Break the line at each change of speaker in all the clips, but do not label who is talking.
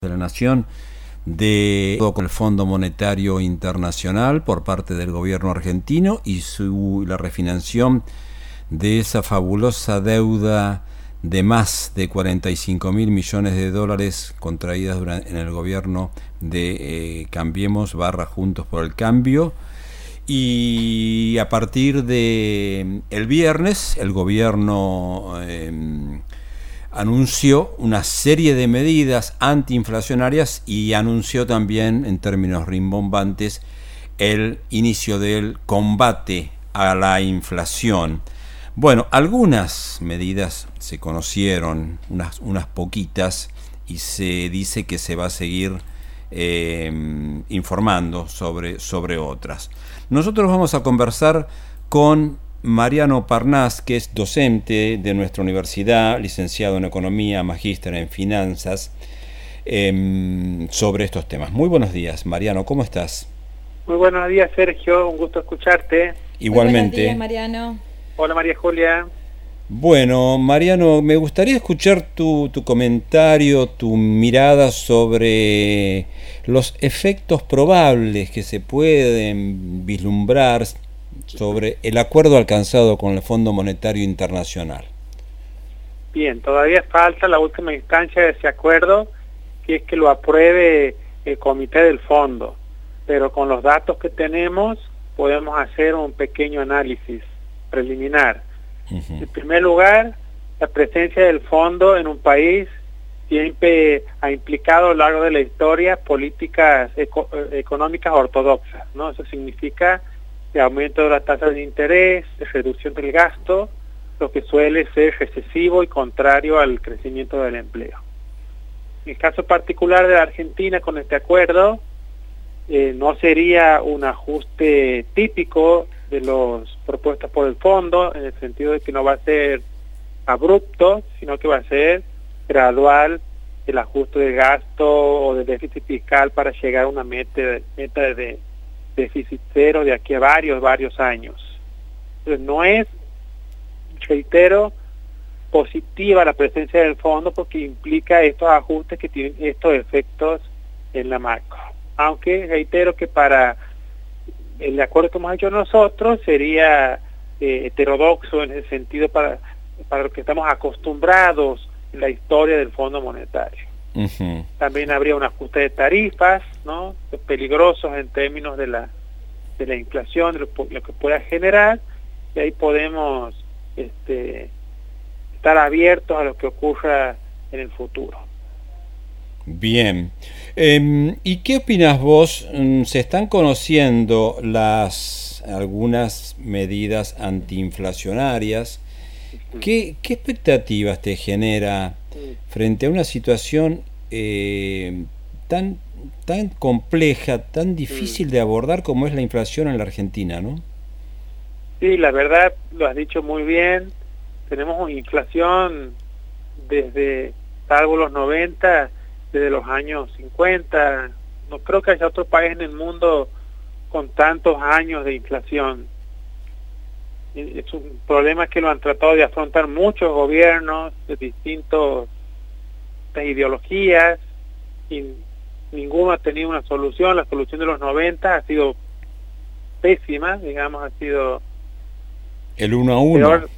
de la Nación de con el Fondo Monetario Internacional por parte del gobierno argentino y la refinanciación de esa fabulosa deuda de más de 45 mil millones de dólares contraídas en el gobierno de eh, Cambiemos barra Juntos por el Cambio. Y a partir de el viernes el gobierno eh, anunció una serie de medidas antiinflacionarias y anunció también, en términos rimbombantes, el inicio del combate a la inflación. Bueno, algunas medidas se conocieron, unas, unas poquitas, y se dice que se va a seguir eh, informando sobre, sobre otras. Nosotros vamos a conversar con Mariano Parnás, que es docente de nuestra universidad, licenciado en Economía, magíster en Finanzas, em, sobre estos temas. Muy buenos días, Mariano, ¿cómo estás?
Muy buenos días, Sergio, un gusto escucharte.
Igualmente.
buenos días, Mariano.
Hola, María Julia.
Bueno, Mariano, me gustaría escuchar tu, tu comentario, tu mirada sobre los efectos probables que se pueden vislumbrar sobre el acuerdo alcanzado con el Fondo Monetario Internacional.
Bien, todavía falta la última instancia de ese acuerdo, que es que lo apruebe el comité del fondo, pero con los datos que tenemos podemos hacer un pequeño análisis preliminar. En primer lugar, la presencia del fondo en un país siempre ha implicado a lo largo de la historia políticas económicas ortodoxas, ¿no? Eso significa de aumento de la tasa de interés, de reducción del gasto, lo que suele ser recesivo y contrario al crecimiento del empleo. En el caso particular de la Argentina con este acuerdo, eh, no sería un ajuste típico de los propuestas por el fondo, en el sentido de que no va a ser abrupto, sino que va a ser gradual el ajuste de gasto o de déficit fiscal para llegar a una meta, meta de déficit cero de aquí a varios, varios años. Entonces no es, reitero, positiva la presencia del fondo porque implica estos ajustes que tienen estos efectos en la macro. Aunque reitero que para el acuerdo que hemos hecho nosotros sería eh, heterodoxo en ese sentido para, para lo que estamos acostumbrados en la historia del Fondo Monetario. También habría un ajuste de tarifas, ¿no? Peligrosos en términos de la, de la inflación, de lo, que pueda generar, y ahí podemos este, estar abiertos a lo que ocurra en el futuro.
Bien. Em, ¿Y qué opinas vos? Mm, ¿Se están conociendo las algunas medidas antiinflacionarias? ¿Qué, qué expectativas te genera frente a una situación eh, tan, tan compleja, tan difícil de abordar como es la inflación en la Argentina, ¿no?
Sí, la verdad, lo has dicho muy bien. Tenemos una inflación desde, salvo los 90, desde los años 50. No creo que haya otro país en el mundo con tantos años de inflación. Es un problema que lo han tratado de afrontar muchos gobiernos de distintos ideologías y ninguno ha tenido una solución. La solución de los 90 ha sido pésima, digamos, ha sido...
El uno a uno.
Peor,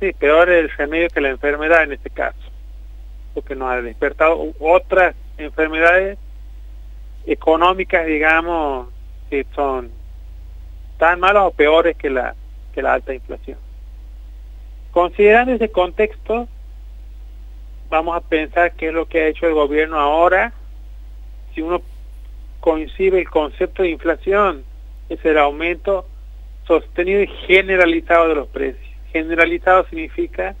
sí, peor el remedio que la enfermedad en este caso, porque nos ha despertado otras enfermedades económicas, digamos, que son tan malas o peores que la, que la alta inflación. Considerando ese contexto, vamos a pensar qué es lo que ha hecho el gobierno ahora. Si uno coincide el concepto de inflación, es el aumento sostenido y generalizado de los precios. Generalizado significa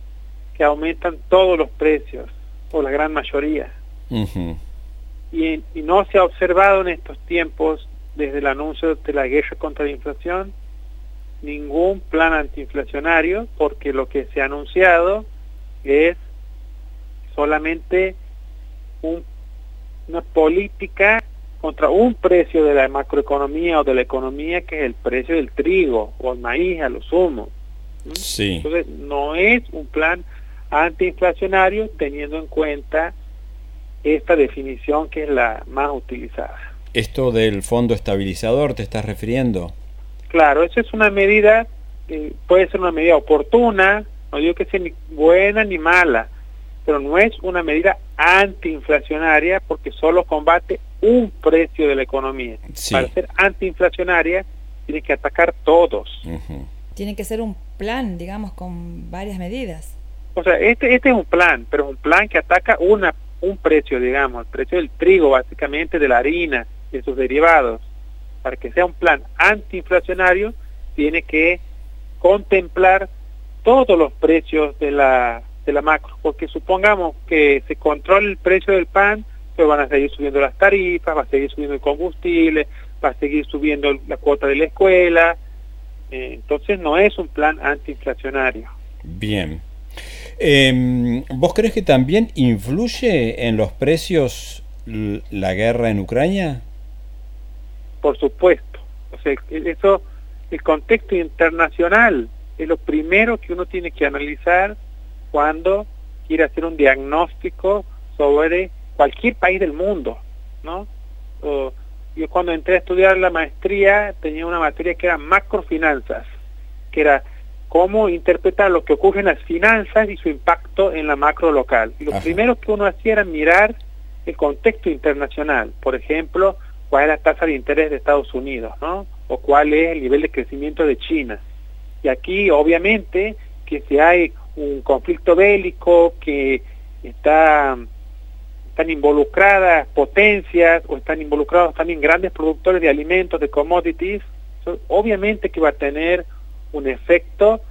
que aumentan todos los precios, o la gran mayoría. y, y no se ha observado en estos tiempos, desde el anuncio de la guerra contra la inflación, ningún plan antiinflacionario, porque lo que se ha anunciado es solamente una política contra un precio de la macroeconomía o de la economía que es el precio del trigo o el maíz a lo sumo.
Sí.
Entonces no es un plan antiinflacionario teniendo en cuenta esta definición que es la más utilizada.
¿Esto del fondo estabilizador te estás refiriendo?
Claro, esa es una medida, eh, puede ser una medida oportuna, no digo que sea ni buena ni mala, pero no es una medida antiinflacionaria porque solo combate un precio de la economía. Para ser antiinflacionaria tiene que atacar todos.
Tiene que ser un plan, digamos, con varias medidas.
O sea, este, este es un plan, pero un plan que ataca una, un precio, digamos, el precio del trigo, básicamente, de la harina y de sus derivados. Para que sea un plan antiinflacionario, tiene que contemplar todos los precios de la de la macro, porque supongamos que se controla el precio del pan, pues van a seguir subiendo las tarifas, va a seguir subiendo el combustible, va a seguir subiendo la cuota de la escuela, eh, entonces no es un plan antiinflacionario.
Bien. Eh, ¿Vos crees que también influye en los precios la guerra en Ucrania?
Por supuesto. O sea, eso, el contexto internacional es lo primero que uno tiene que analizar cuando quiere hacer un diagnóstico sobre cualquier país del mundo, ¿no? yo cuando entré a estudiar la maestría tenía una materia que era macrofinanzas, que era cómo interpretar lo que ocurre en las finanzas y su impacto en la macro local. Y lo primero que uno hacía era mirar el contexto internacional, por ejemplo, cuál es la tasa de interés de Estados Unidos, ¿no? O cuál es el nivel de crecimiento de China. Y aquí, obviamente, que si hay un conflicto bélico que está están involucradas potencias o están involucrados también grandes productores de alimentos, de commodities, obviamente que va a tener un efecto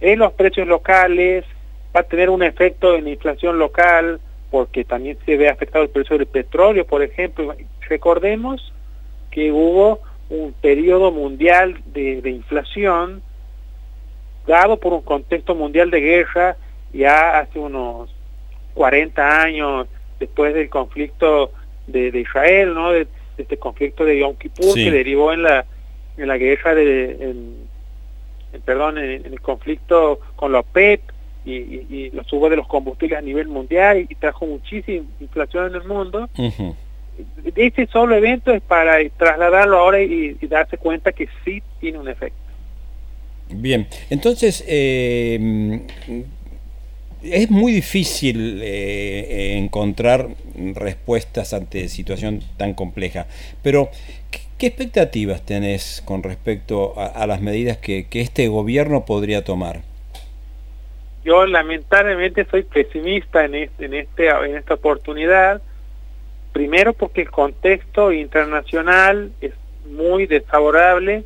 en los precios locales, va a tener un efecto en la inflación local, porque también se ve afectado el precio del petróleo, por ejemplo. Recordemos que hubo un periodo mundial de, de inflación dado por un contexto mundial de guerra ya hace unos 40 años después del conflicto de, Israel, ¿no? De, este conflicto de Yom Kippur que derivó en la en la guerra de en, perdón en, el conflicto con la OPEP y, y, los subos de los combustibles a nivel mundial y, trajo muchísima inflación en el mundo. Este solo evento es para trasladarlo ahora y darse cuenta que sí tiene un efecto.
Bien, entonces eh, es muy difícil eh, encontrar respuestas ante situación tan compleja, pero ¿qué, expectativas tenés con respecto a, las medidas que, este gobierno podría tomar?
Yo lamentablemente soy pesimista en, este, en, este, en esta oportunidad, primero porque el contexto internacional es muy desfavorable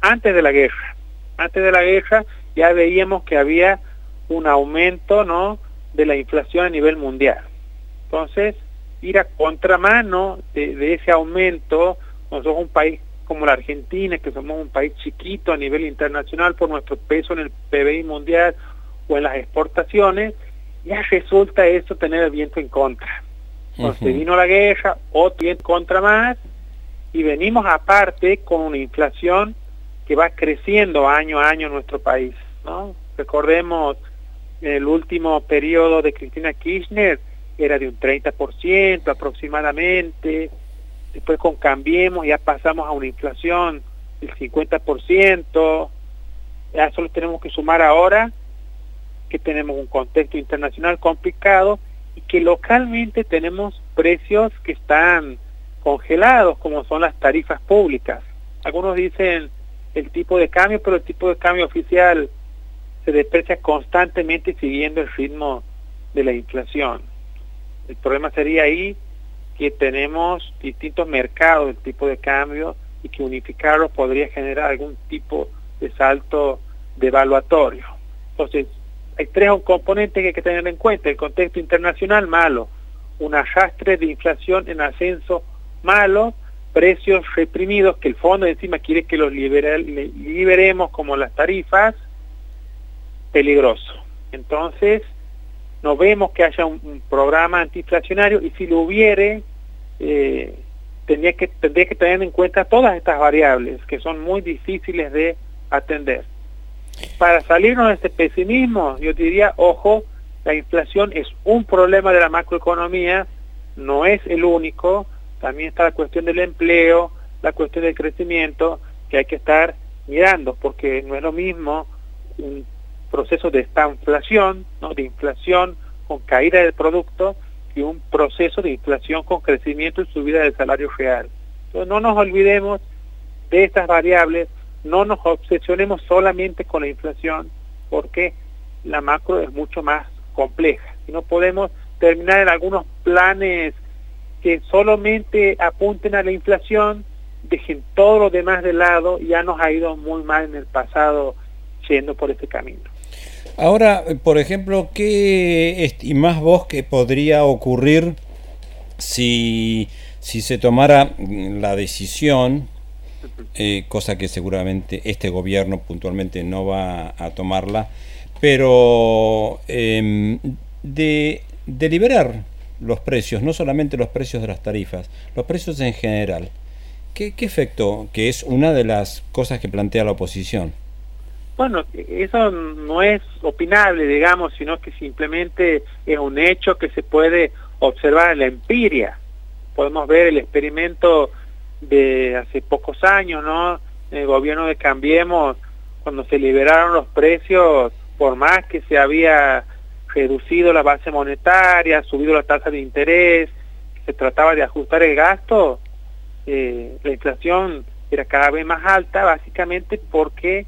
antes de la guerra antes de la guerra ya veíamos que había un aumento ¿no? de la inflación a nivel mundial. Entonces, ir a contramano de, ese aumento, nosotros un país como la Argentina, que somos un país chiquito a nivel internacional por nuestro peso en el PBI mundial o en las exportaciones, ya resulta eso tener el viento en contra. Entonces vino la guerra, otro viento contra más, y venimos aparte con una inflación que va creciendo año a año en nuestro país. ¿no? Recordemos el último periodo de Cristina Kirchner era de un 30% aproximadamente, después con Cambiemos ya pasamos a una inflación del 50%, ya solo tenemos que sumar ahora que tenemos un contexto internacional complicado y que localmente tenemos precios que están congelados, como son las tarifas públicas. Algunos dicen el tipo de cambio, pero el tipo de cambio oficial se desprecia constantemente siguiendo el ritmo de la inflación. El problema sería ahí que tenemos distintos mercados del tipo de cambio y que unificarlos podría generar algún tipo de salto devaluatorio. Entonces, hay tres componentes que hay que tener en cuenta. El contexto internacional malo, un arrastre de inflación en ascenso malo, precios reprimidos que el fondo encima quiere que los liberemos como las tarifas, peligroso. Entonces, no vemos que haya un, programa antiinflacionario y si lo hubiere, eh, tendría, que, tendría que tener en cuenta todas estas variables que son muy difíciles de atender. Para salirnos de este pesimismo, yo diría, ojo, la inflación es un problema de la macroeconomía, no es el único, también está la cuestión del empleo, la cuestión del crecimiento, que hay que estar mirando, porque no es lo mismo un proceso de estanflación, ¿no? de inflación con caída del producto, y un proceso de inflación con crecimiento y subida del salario real. Entonces no nos olvidemos de estas variables, no nos obsesionemos solamente con la inflación, porque la macro es mucho más compleja. Y no podemos terminar en algunos planes que solamente apunten a la inflación, dejen todo lo demás de lado, ya nos ha ido muy mal en el pasado yendo por este camino.
Ahora, por ejemplo, ¿qué estimás vos que podría ocurrir si, si se tomara la decisión, eh, cosa que seguramente este gobierno puntualmente no va a tomarla, pero em, de, de liberar los precios, no solamente los precios de las tarifas, los precios en general. ¿Qué, ¿Qué, efecto? Que es una de las cosas que plantea la oposición.
Bueno, eso no es opinable, digamos, sino que simplemente es un hecho que se puede observar en la empiria. Podemos ver el experimento de hace pocos años, ¿no? El gobierno de Cambiemos, cuando se liberaron los precios, por más que se había reducido la base monetaria, subido la tasa de interés, se trataba de ajustar el gasto, eh, la inflación era cada vez más alta, básicamente porque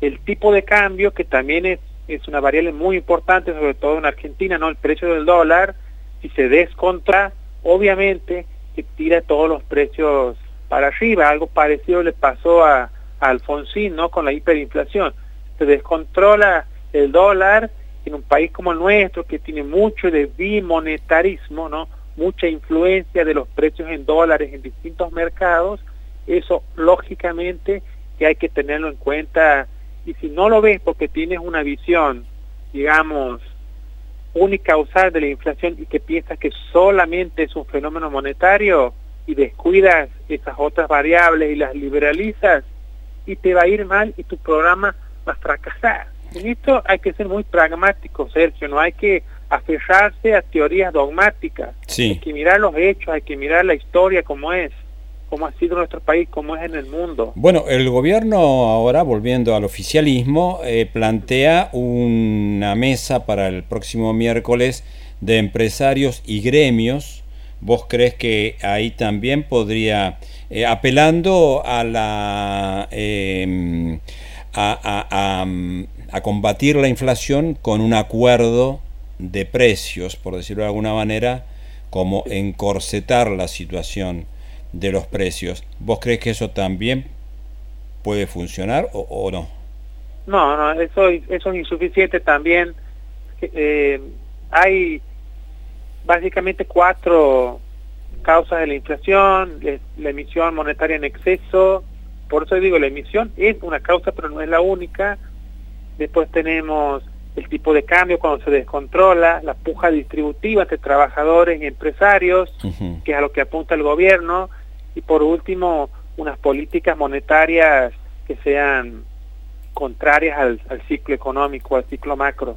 el tipo de cambio, que también es, es una variable muy importante, sobre todo en Argentina, ¿no? El precio del dólar, si se descontra, obviamente que tira todos los precios para arriba. Algo parecido le pasó a, Alfonsín, ¿no? Con la hiperinflación. Se descontrola el dólar en un país como el nuestro, que tiene mucho de bimonetarismo, ¿no? Mucha influencia de los precios en dólares en distintos mercados, eso lógicamente que hay que tenerlo en cuenta y si no lo ves porque tienes una visión, digamos, única usar de la inflación y que piensas que solamente es un fenómeno monetario y descuidas esas otras variables y las liberalizas y te va a ir mal y tu programa va a fracasar. En esto hay que ser muy pragmático, Sergio, no hay que aferrarse a teorías dogmáticas, hay que mirar los hechos, hay que mirar la historia como es como ha sido nuestro país, como es en el mundo.
Bueno, el gobierno ahora, volviendo al oficialismo, eh, plantea una mesa para el próximo miércoles de empresarios y gremios. ¿Vos crees que ahí también podría, eh, apelando a la... Em, a, a combatir la inflación con un acuerdo de precios, por decirlo de alguna manera, como encorsetar la situación de los precios. ¿Vos crees que eso también puede funcionar o, no?
No, no, eso, eso es insuficiente también. Eh, hay básicamente cuatro causas de la inflación, la emisión monetaria en exceso, por eso digo, la emisión es una causa, pero no es la única. Después tenemos el tipo de cambio cuando se descontrola, la puja distributiva entre trabajadores y empresarios, que es a lo que apunta el gobierno, y por último, unas políticas monetarias que sean contrarias al, ciclo económico, al ciclo macro.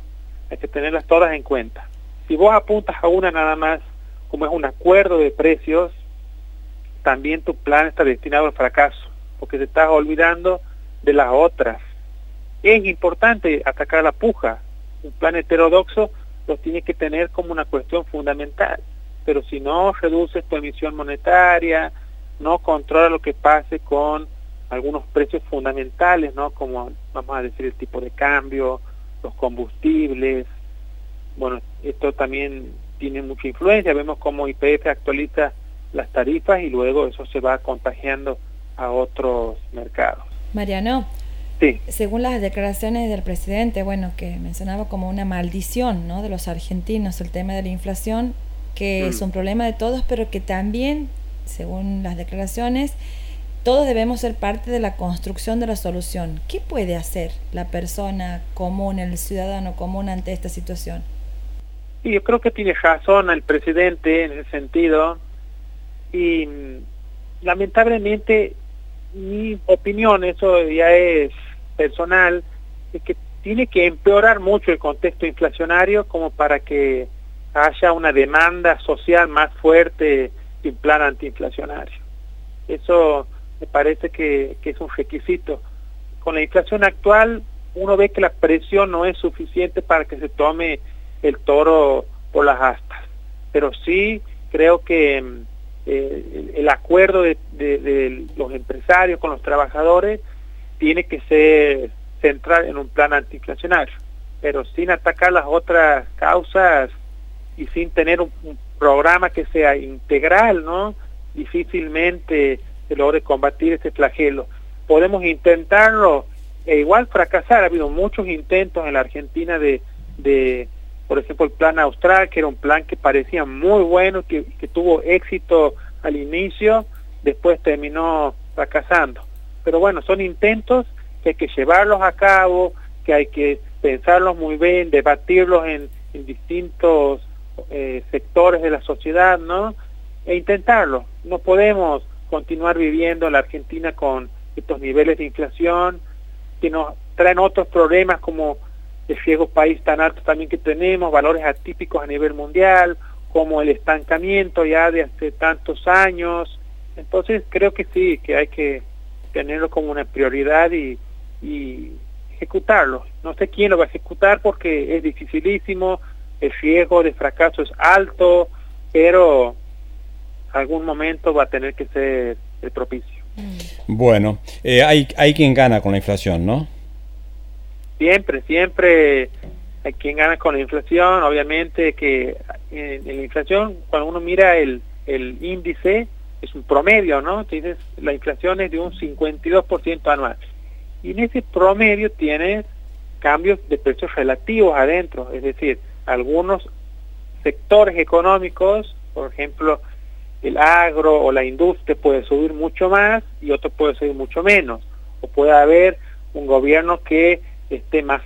Hay que tenerlas todas en cuenta. Si vos apuntas a una nada más, como es un acuerdo de precios, también tu plan está destinado al fracaso, porque te estás olvidando de las otras. Es importante atacar la puja. Un plan heterodoxo lo tiene que tener como una cuestión fundamental. Pero si no reduces tu emisión monetaria, no controla lo que pase con algunos precios fundamentales, ¿no? Como vamos a decir el tipo de cambio, los combustibles. Bueno, esto también tiene mucha influencia. Vemos cómo IPF actualiza las tarifas y luego eso se va contagiando a otros mercados.
Mariano, sí. según las declaraciones del presidente, bueno, que mencionaba como una maldición, ¿no? De los argentinos el tema de la inflación, que es mm. un problema de todos, pero que también según las declaraciones, todos debemos ser parte de la construcción de la solución. ¿Qué puede hacer la persona común, el ciudadano común ante esta situación?
Y yo creo que tiene razón el presidente en ese sentido y mm, lamentablemente mi opinión, eso ya es personal, es que tiene que empeorar mucho el contexto inflacionario como para que haya una demanda social más fuerte un plan antiinflacionario. Eso me parece que, es un requisito. Con la inflación actual uno ve que la presión no es suficiente para que se tome el toro por las astas, pero sí creo que mm, eh, el acuerdo de, los empresarios con los trabajadores tiene que ser central en un plan antiinflacionario, pero sin atacar las otras causas y sin tener un, programa que sea integral, ¿no? Difícilmente se logre combatir este flagelo. Podemos intentarlo e igual fracasar. Ha habido muchos intentos en la Argentina de, de por ejemplo, el plan austral, que era un plan que parecía muy bueno, que, que tuvo éxito al inicio, después terminó fracasando. Pero bueno, son intentos que hay que llevarlos a cabo, que hay que pensarlos muy bien, debatirlos en, en distintos eh, sectores de la sociedad, ¿no? E intentarlo. No podemos continuar viviendo en la Argentina con estos niveles de inflación que nos traen otros problemas como el ciego país tan alto también que tenemos, valores atípicos a nivel mundial, como el estancamiento ya de hace tantos años. Entonces creo que sí, que hay que tenerlo como una prioridad y, y ejecutarlo. No sé quién lo va a ejecutar porque es dificilísimo, el riesgo de fracaso es alto, pero algún momento va a tener que ser el propicio.
Bueno, eh, hay, hay quien gana con la inflación, ¿no?
Siempre, siempre hay quien gana con la inflación. Obviamente que en, la inflación, cuando uno mira el, el índice, es un promedio, ¿no? Entonces, la inflación es de un 52% anual. Y en ese promedio tiene cambios de precios relativos adentro, es decir, algunos sectores económicos, por ejemplo, el agro o la industria puede subir mucho más y otro puede subir mucho menos. O puede haber un gobierno que esté más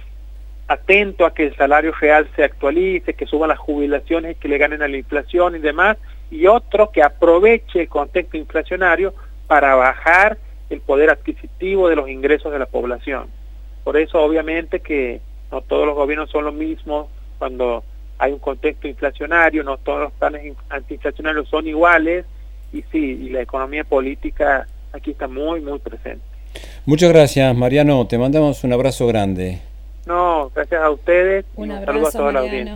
atento a que el salario real se actualice, que suban las jubilaciones, que le ganen a la inflación y demás, y otro que aproveche el contexto inflacionario para bajar el poder adquisitivo de los ingresos de la población. Por eso obviamente que no todos los gobiernos son los mismos cuando hay un contexto inflacionario, no todos los planes antiinflacionarios son iguales y sí, y la economía política aquí está muy, muy presente.
Muchas gracias, Mariano. Te mandamos un abrazo grande.
No, gracias a ustedes. Un, abrazo, a toda la audiencia.